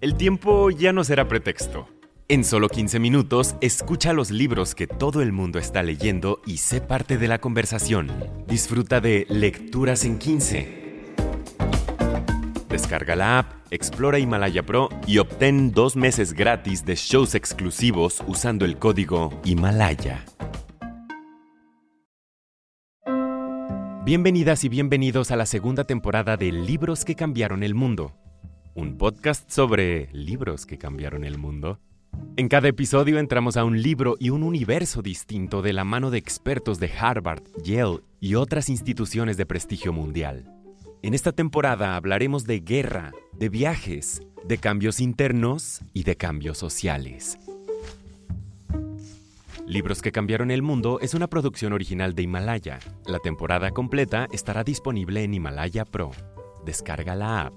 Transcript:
El tiempo ya no será pretexto. En solo 15 minutos, escucha los libros que todo el mundo está leyendo y sé parte de la conversación. Disfruta de Lecturas en 15. Descarga la app, explora Himalaya Pro y obtén dos meses gratis de shows exclusivos usando el código Himalaya. Bienvenidas y bienvenidos a la segunda temporada de Libros que cambiaron el mundo. Un podcast sobre libros que cambiaron el mundo. En cada episodio entramos a un libro y un universo distinto de la mano de expertos de Harvard, Yale y otras instituciones de prestigio mundial. En esta temporada hablaremos de guerra, de viajes, de cambios internos y de cambios sociales. Libros que cambiaron el mundo es una producción original de Himalaya. La temporada completa estará disponible en Himalaya Pro. Descarga la app.